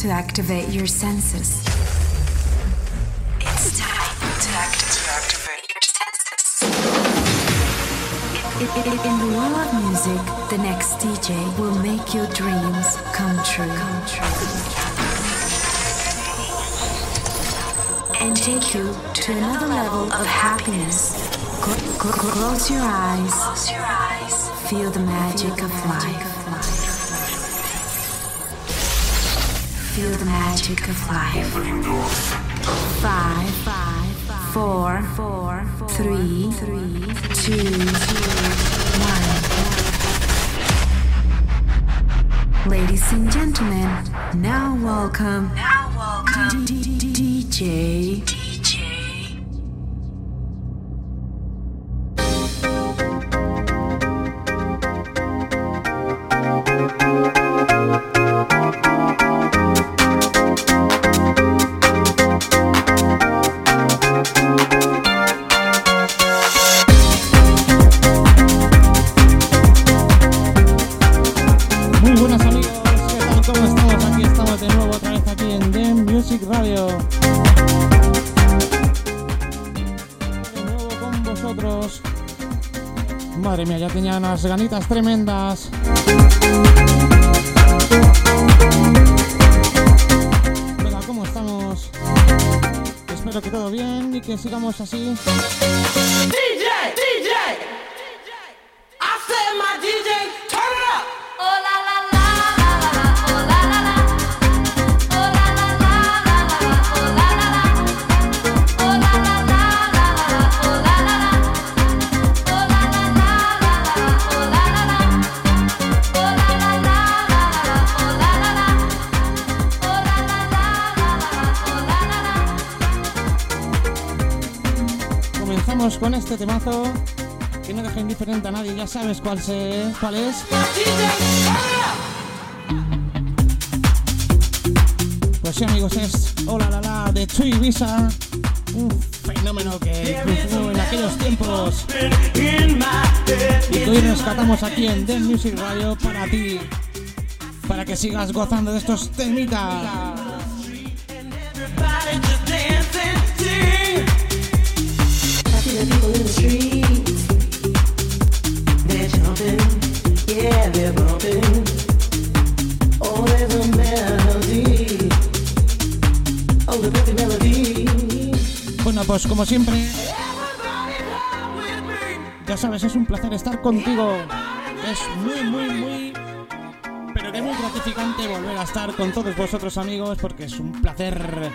to activate your senses. It's time to activate your senses. In, the world of music, the next DJ will make your dreams come true. Come true. And take you to another level of happiness. Close your eyes. Feel the magic of life. Feel the magic of life. Five, five, four, four, three, three, two, one. Ladies and gentlemen, now welcome. Now welcome. DJ. Ganitas tremendas. Venga, ¿cómo estamos? Espero que todo bien y que sigamos así. Con este temazo que no deja indiferente a nadie, ya sabes cuál, se, cuál es. Pues sí amigos, es Hola la la de Chuy Visa, un fenómeno que triunfó en aquellos tiempos y hoy rescatamos aquí en Den Music Radio para ti, para que sigas gozando de estos temitas. Pues como siempre, ya sabes, es un placer estar contigo. Es muy, muy, muy, pero que muy gratificante volver a estar con todos vosotros amigos porque es un placer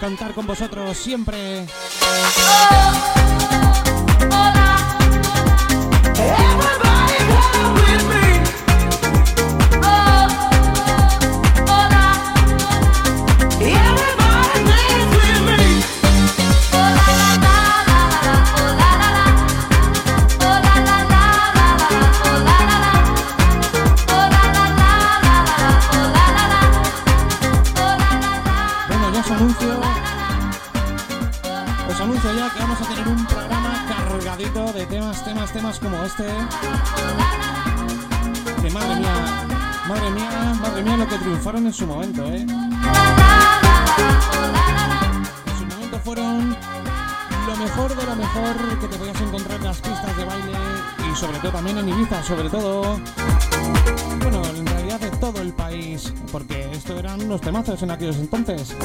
contar con vosotros siempre. Me. Triunfaron en su momento, eh. En su momento fueron lo mejor de lo mejor que te podías encontrar en las pistas de baile y sobre todo también en Ibiza, sobre todo. Bueno, en realidad de todo el país, porque esto eran unos temazos en aquellos entonces.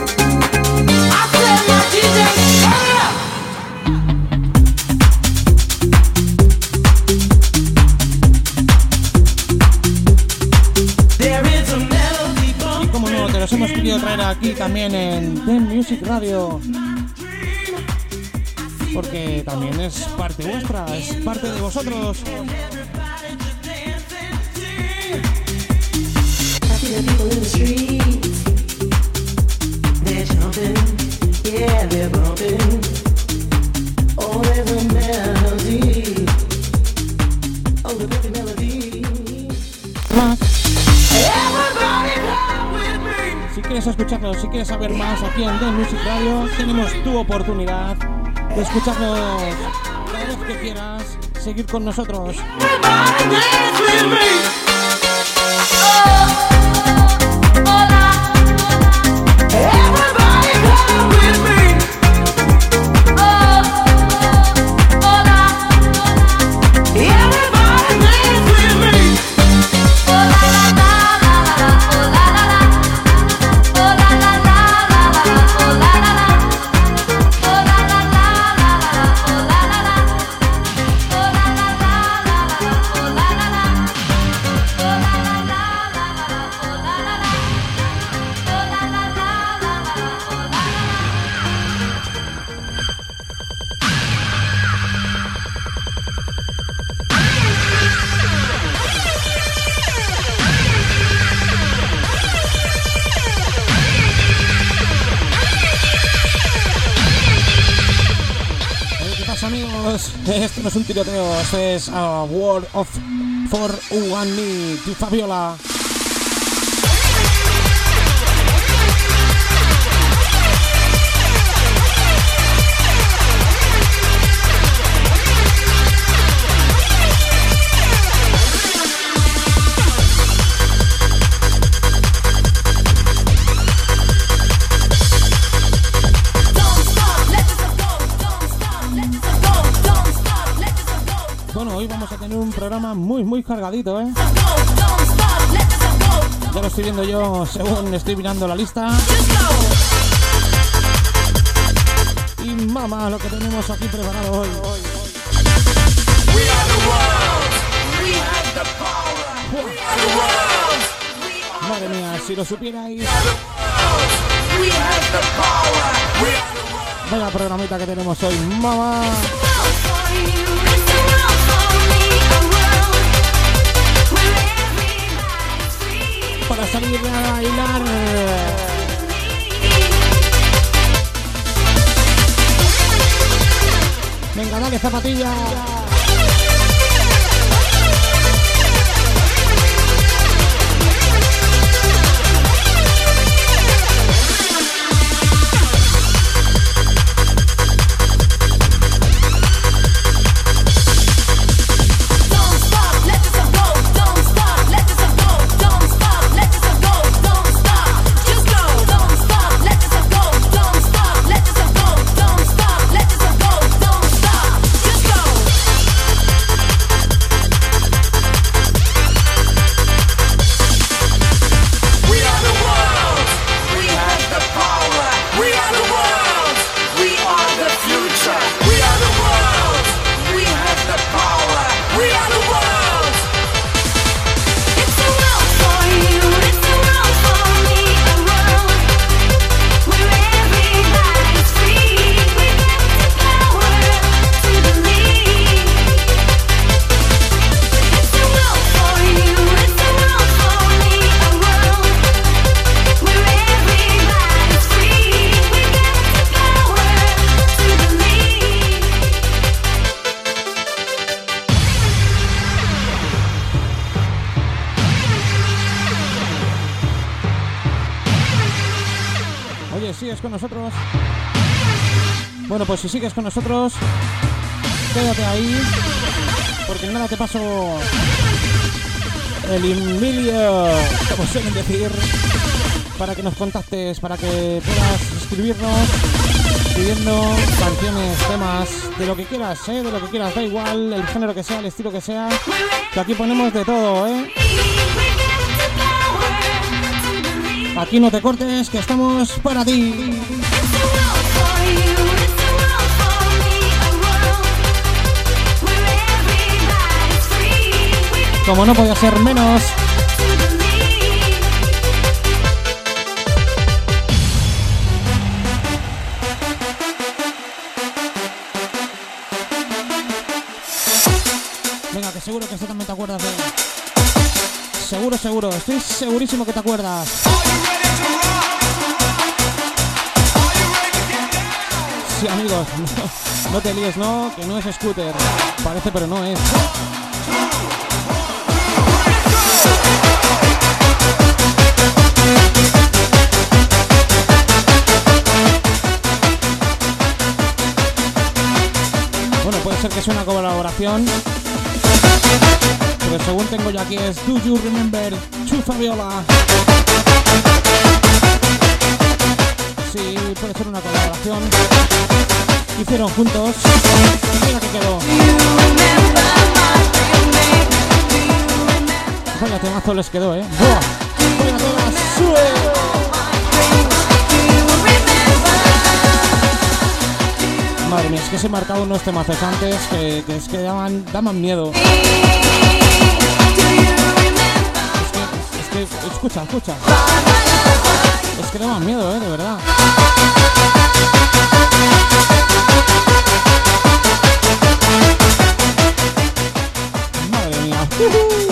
Traer aquí también en Music Radio. Porque también es parte vuestra, es parte de vosotros. Quieres escucharlo, si quieres saber más aquí en Den Music Radio, tenemos tu oportunidad de escucharnos cada vez que quieras, seguir con nosotros. No es a World of For One Me, de Fabiola. Bueno, hoy vamos a tener un programa muy, muy cargadito, ¿eh? Ya lo estoy viendo yo según estoy mirando la lista. Y mamá, lo que tenemos aquí preparado hoy. Madre mía, si lo supierais. Vaya programita que tenemos hoy, mamá. Salir a bailar. Venga, dale zapatilla. Si sigues con nosotros, quédate ahí, porque nada te paso el Emilio, como suelen decir, para que nos contactes, para que puedas escribirnos pidiendo canciones, temas, de lo que quieras, ¿eh? de lo que quieras, da igual el género que sea, el estilo que sea, que aquí ponemos de todo, ¿eh? Aquí no te cortes, que estamos para ti. Como no podía ser menos, venga, que seguro que esto también te acuerdas de... Seguro, seguro, estoy segurísimo que te acuerdas. Sí, amigos, no, no te líes, no, que no es scooter. Parece, pero no es. Bueno, puede ser que sea una colaboración. Pero según tengo yo aquí es Do You Remember to Fabiola? Sí, puede ser una colaboración. Hicieron juntos. Mira que quedó. Vaya temazo les quedó, eh. Madre mía, es que se he marcado unos temazos antes que, que es que daban, daban miedo. Es que, es que, escucha, escucha. Es que daban miedo, eh, de verdad. Madre mía.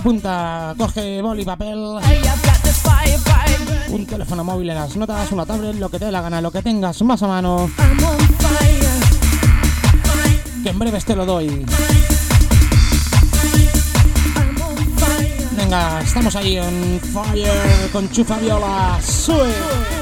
apunta, coge boli, papel, un teléfono móvil en las notas, una tablet, lo que te dé la gana, lo que tengas más a mano, que en breves te lo doy. Venga, estamos ahí en Fire con Chufa Viola, sube.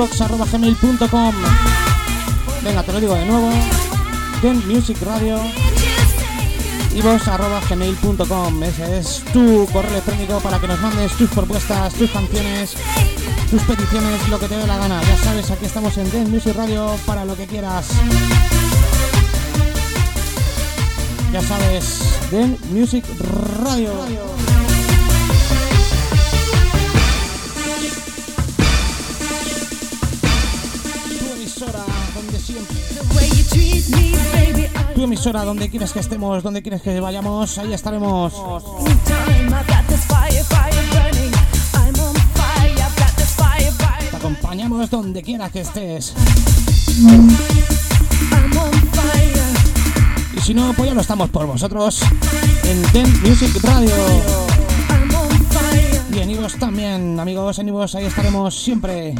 denmusicbox.com. Venga, te lo digo de nuevo. denmusicradio ibox.gmail.com Ese es tu correo electrónico para que nos mandes tus propuestas, tus canciones, tus peticiones, lo que te dé la gana. Ya sabes, aquí estamos en Den Music Radio para lo que quieras. Ya sabes, Den Music Radio. emisora, donde quieres que estemos, donde quieres que vayamos, ahí estaremos. Te acompañamos donde quiera que estés. Y si no, pues ya lo estamos por vosotros en Ten Music Radio. Y en Ivos también, amigos, en Ivos ahí estaremos siempre.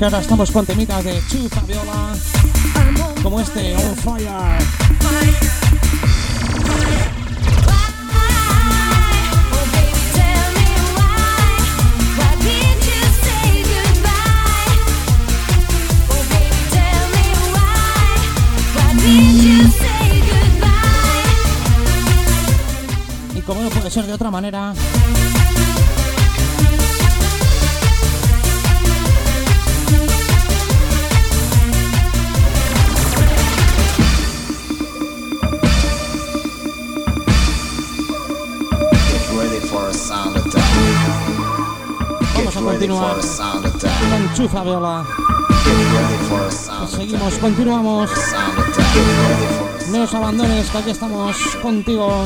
que ahora estamos con temitas de Chu Fabiola, como este On Fire. Y como no puede ser de otra manera, continuar. Una enchufa, viola. Pues seguimos, continuamos. No os abandones, que aquí estamos contigo.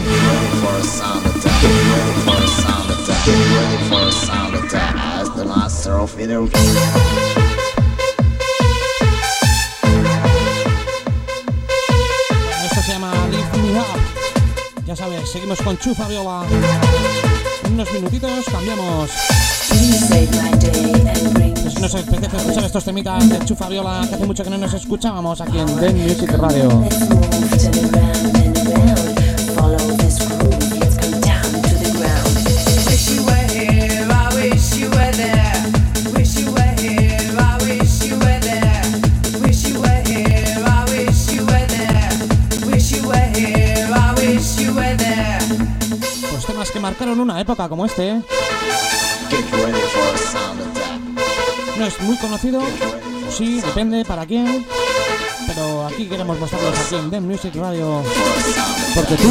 Esto se llama Lift Me Up. Ya sabes, seguimos con Chufa Viola. En unos minutitos cambiamos. Si nos apetece escuchar estos temitas de Chufaviola que hace mucho que no nos escuchábamos aquí en The Music Radio. una época como este. ¿eh? No es muy conocido, sí, depende para quién, pero aquí queremos mostrarlos aquí en The Music Radio, porque tú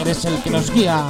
eres el que nos guía.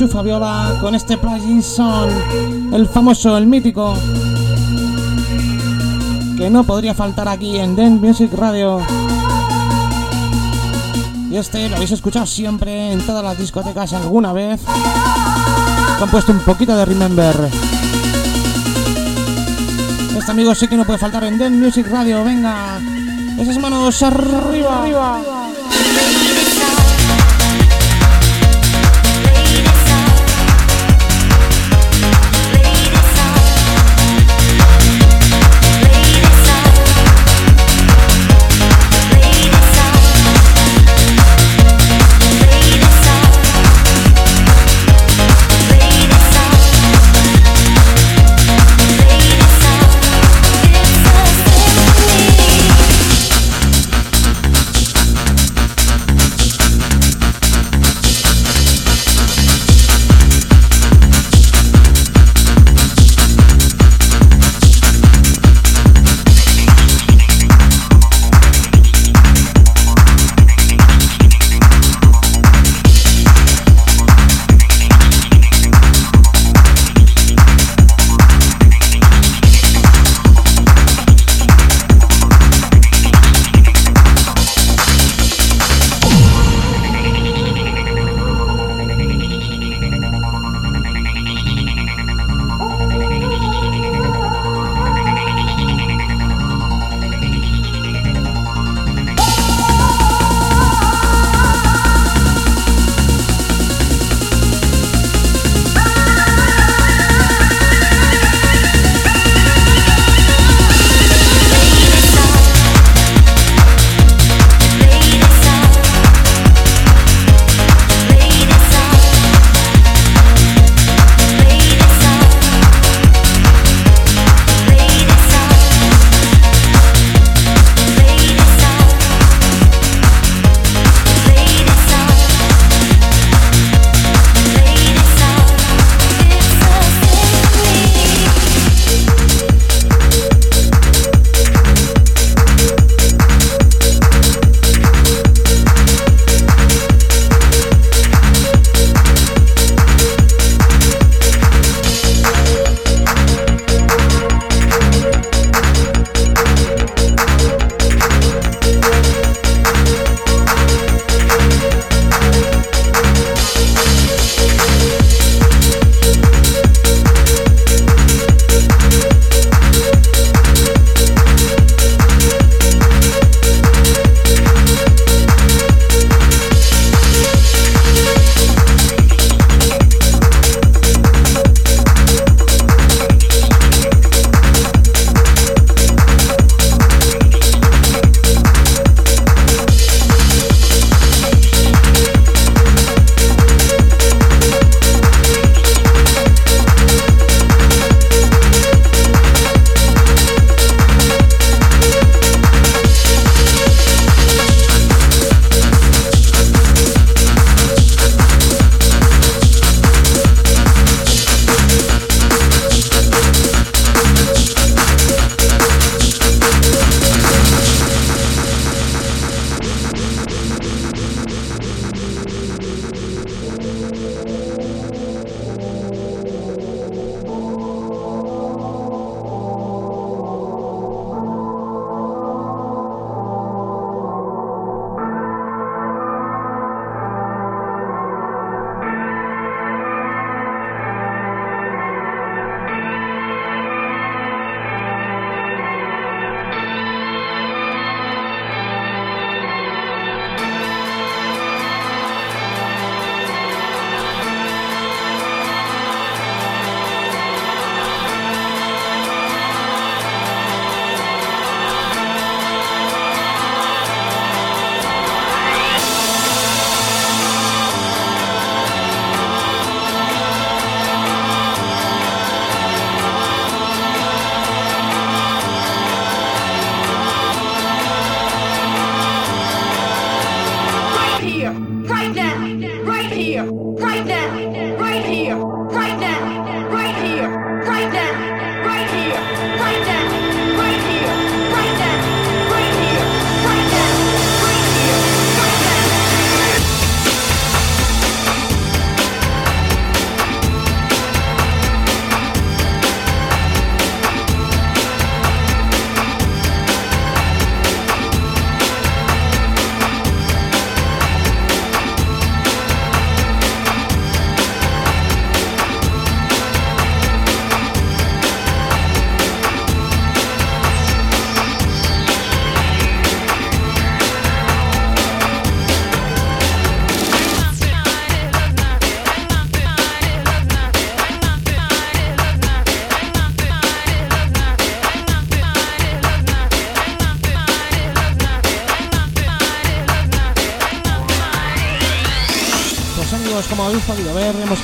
Recopilación de Chufa Viola con este Son, el famoso, el mítico, que no podría faltar aquí en Den Music Radio. Y este lo habéis escuchado siempre en todas las discotecas alguna vez. Han puesto un poquito de Remember. Este amigo sí que no puede faltar en Den Music Radio. Venga, esas manos arriba.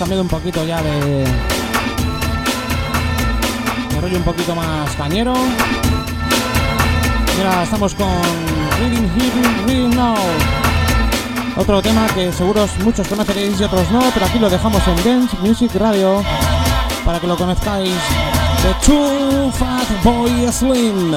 cambiado un poquito ya de, rollo un poquito más cañero. Y ahora estamos con Reading Here, Reading Now. Otro tema que seguros muchos conoceréis y otros no, pero aquí lo dejamos en Dance Music Radio para que lo conozcáis. The Two Fat Boy Slim.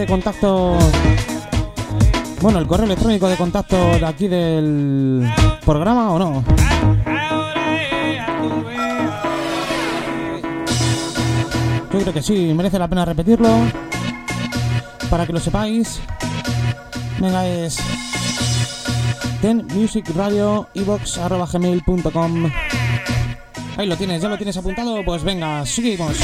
de contacto. Bueno, el correo electrónico de contacto de aquí del programa o no. Yo creo que sí, merece la pena repetirlo. Para que lo sepáis. Venga, es ten music radio Ahí lo tienes, ya lo tienes apuntado. Pues venga, seguimos.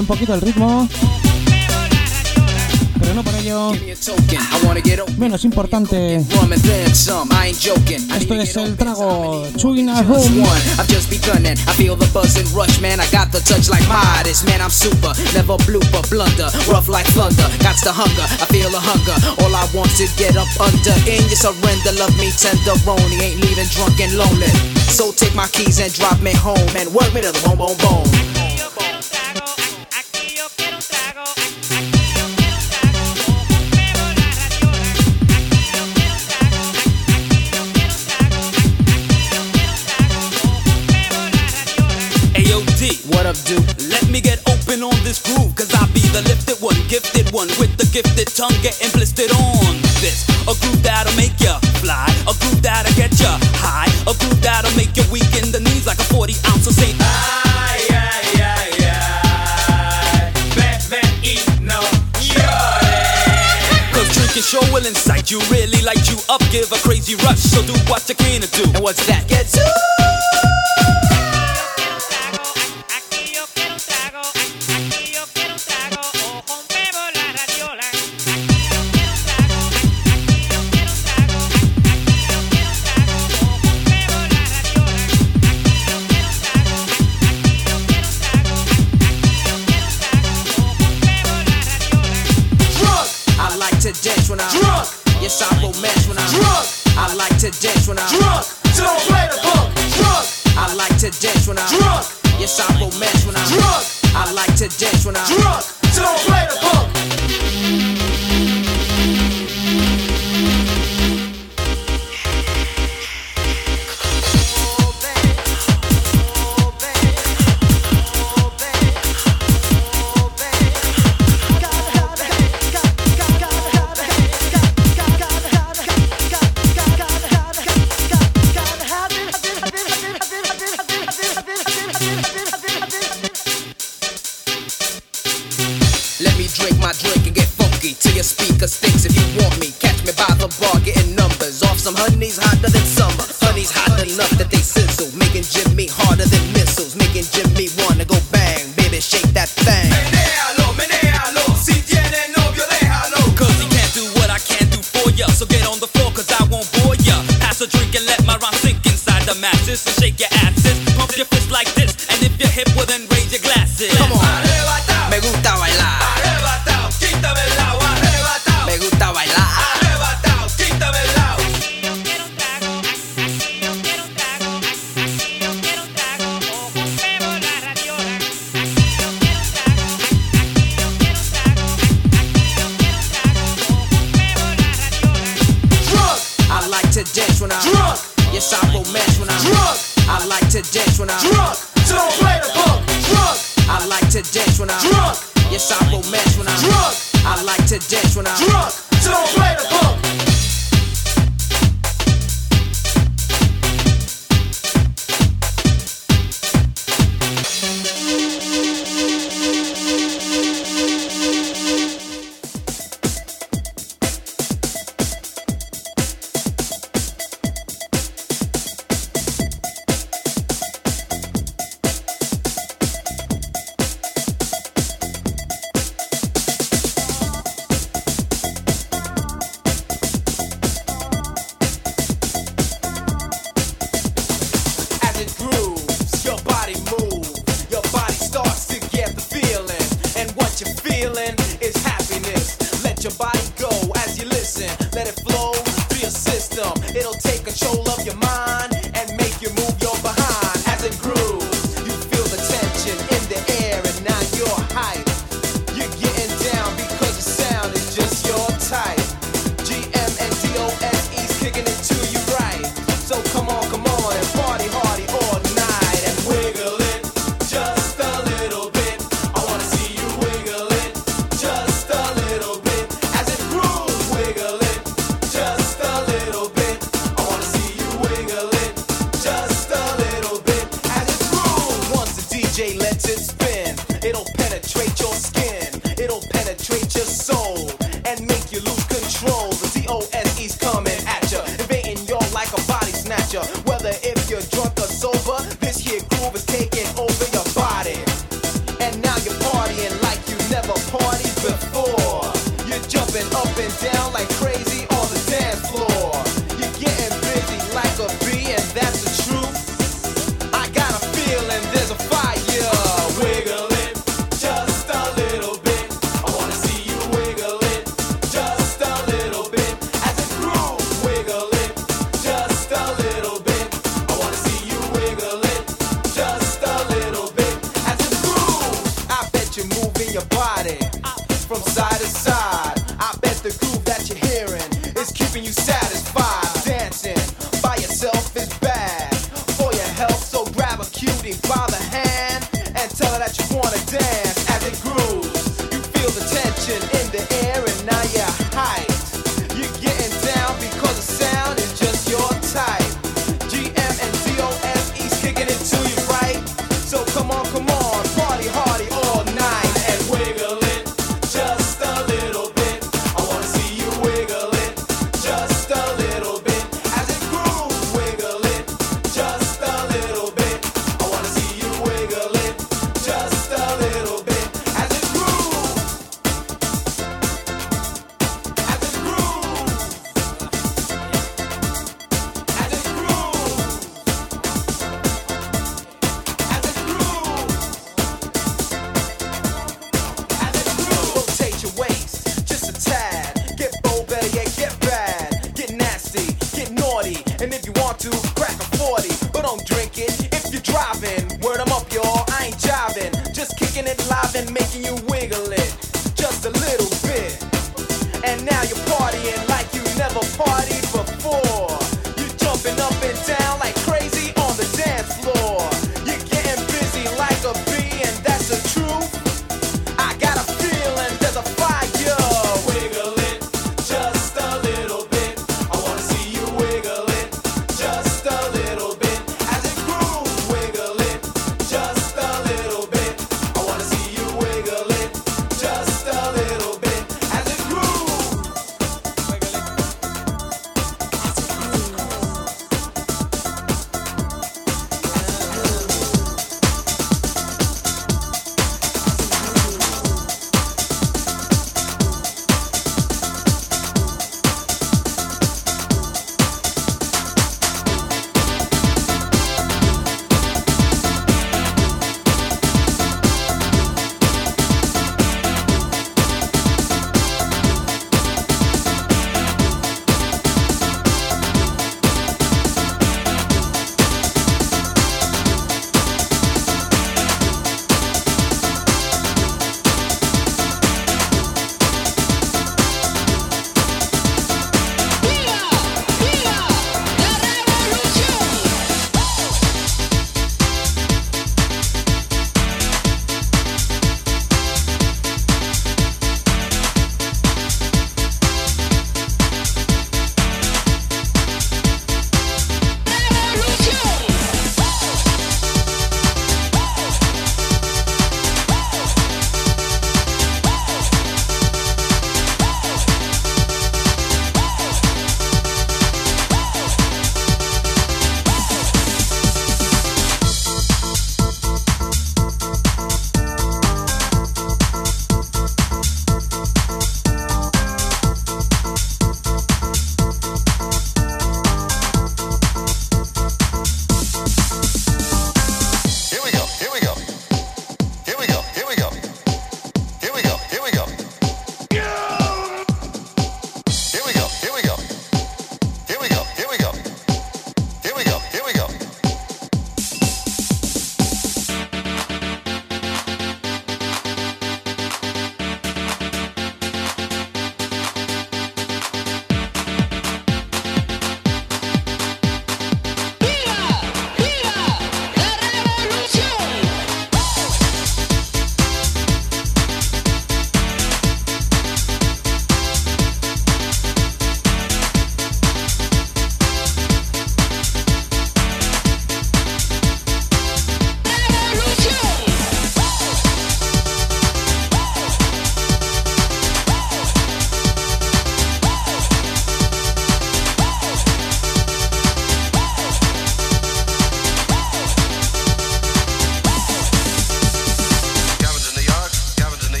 Un poquito el ritmo. Pero no por ello menos importante. Esto es el trago Chewing a I've just begun and I feel the buzz and rush, man. I got the touch like Midas, man. I'm super, never blooper, blunder, rough like thunder. Got the hunger, I feel the hunger. All I want to get up under in your surrender. Love me tenderoni, ain't leaving drunk and lonely. So take my keys and drop me home and work me to the bone, bone, bone. What up, dude? let me get open on this groove, cause I be the lifted one, gifted one, with the gifted tongue getting blistered on this. A groove that'll make ya fly, a groove that'll get ya high, a groove that'll make you weak in the knees like a 40 ounce of Saint. Ay, ay, ay, ay. Ven, ven y no llores. Cause drinking sure will incite you, really light you up, give a crazy rush. So do what you can to do. And what's that? Get to I romance when I'm drunk. I like to dance when I'm drunk. So don't play the punk. Drunk. I like to dance when I'm drunk. Yes, I romance when I'm drunk. I like to dance when I'm drunk. So don't play the punk. Spin, it'll penetrate your skin.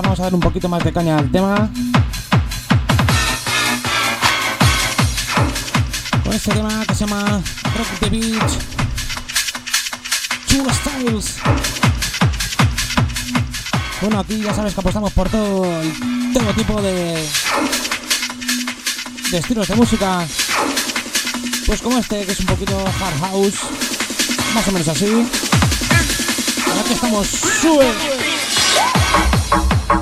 vamos a dar un poquito más de caña al tema. Con este tema que se llama Rock the Beach. Chulo Styles. Bueno, aquí ya sabes que apostamos por todo, todo tipo de, de estilos de música. Pues como este, que es un poquito hard house. Más o menos así. Aquí que estamos sube. Thank you.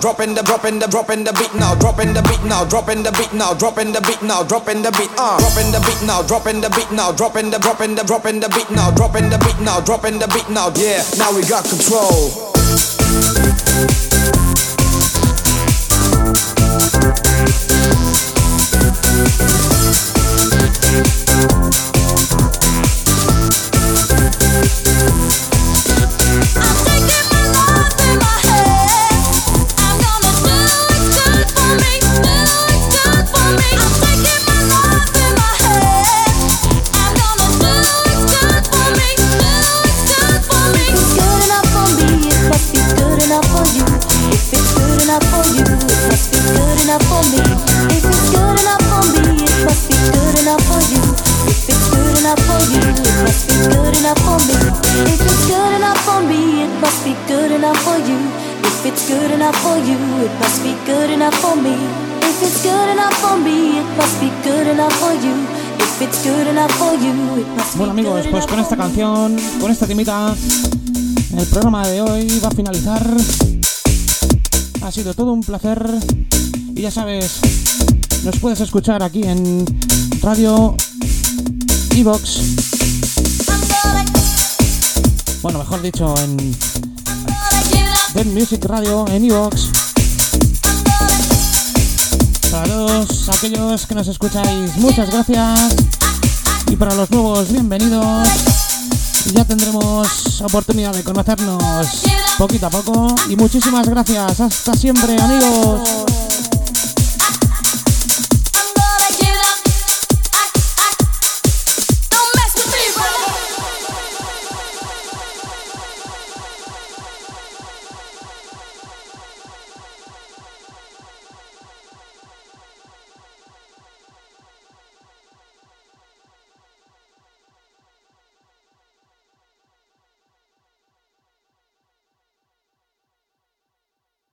dropping the dropping the dropping the beat now, dropping the beat now, dropping the beat now, dropping the beat now, dropping the beat Ah. dropping the beat now, dropping the beat now, dropping the dropping the dropping the beat now, dropping the beat now, dropping the beat now, yeah. Now we got control. El programa de hoy va a finalizar. Ha sido todo un placer. Y ya sabes, nos puedes escuchar aquí en Radio Evox. Bueno, mejor dicho, en The Music Radio en Evox. Para todos aquellos que nos escucháis, muchas gracias. Y para los nuevos, bienvenidos. Ya tendremos oportunidad de conocernos poquito a poco. Y muchísimas gracias. Hasta siempre, amigos.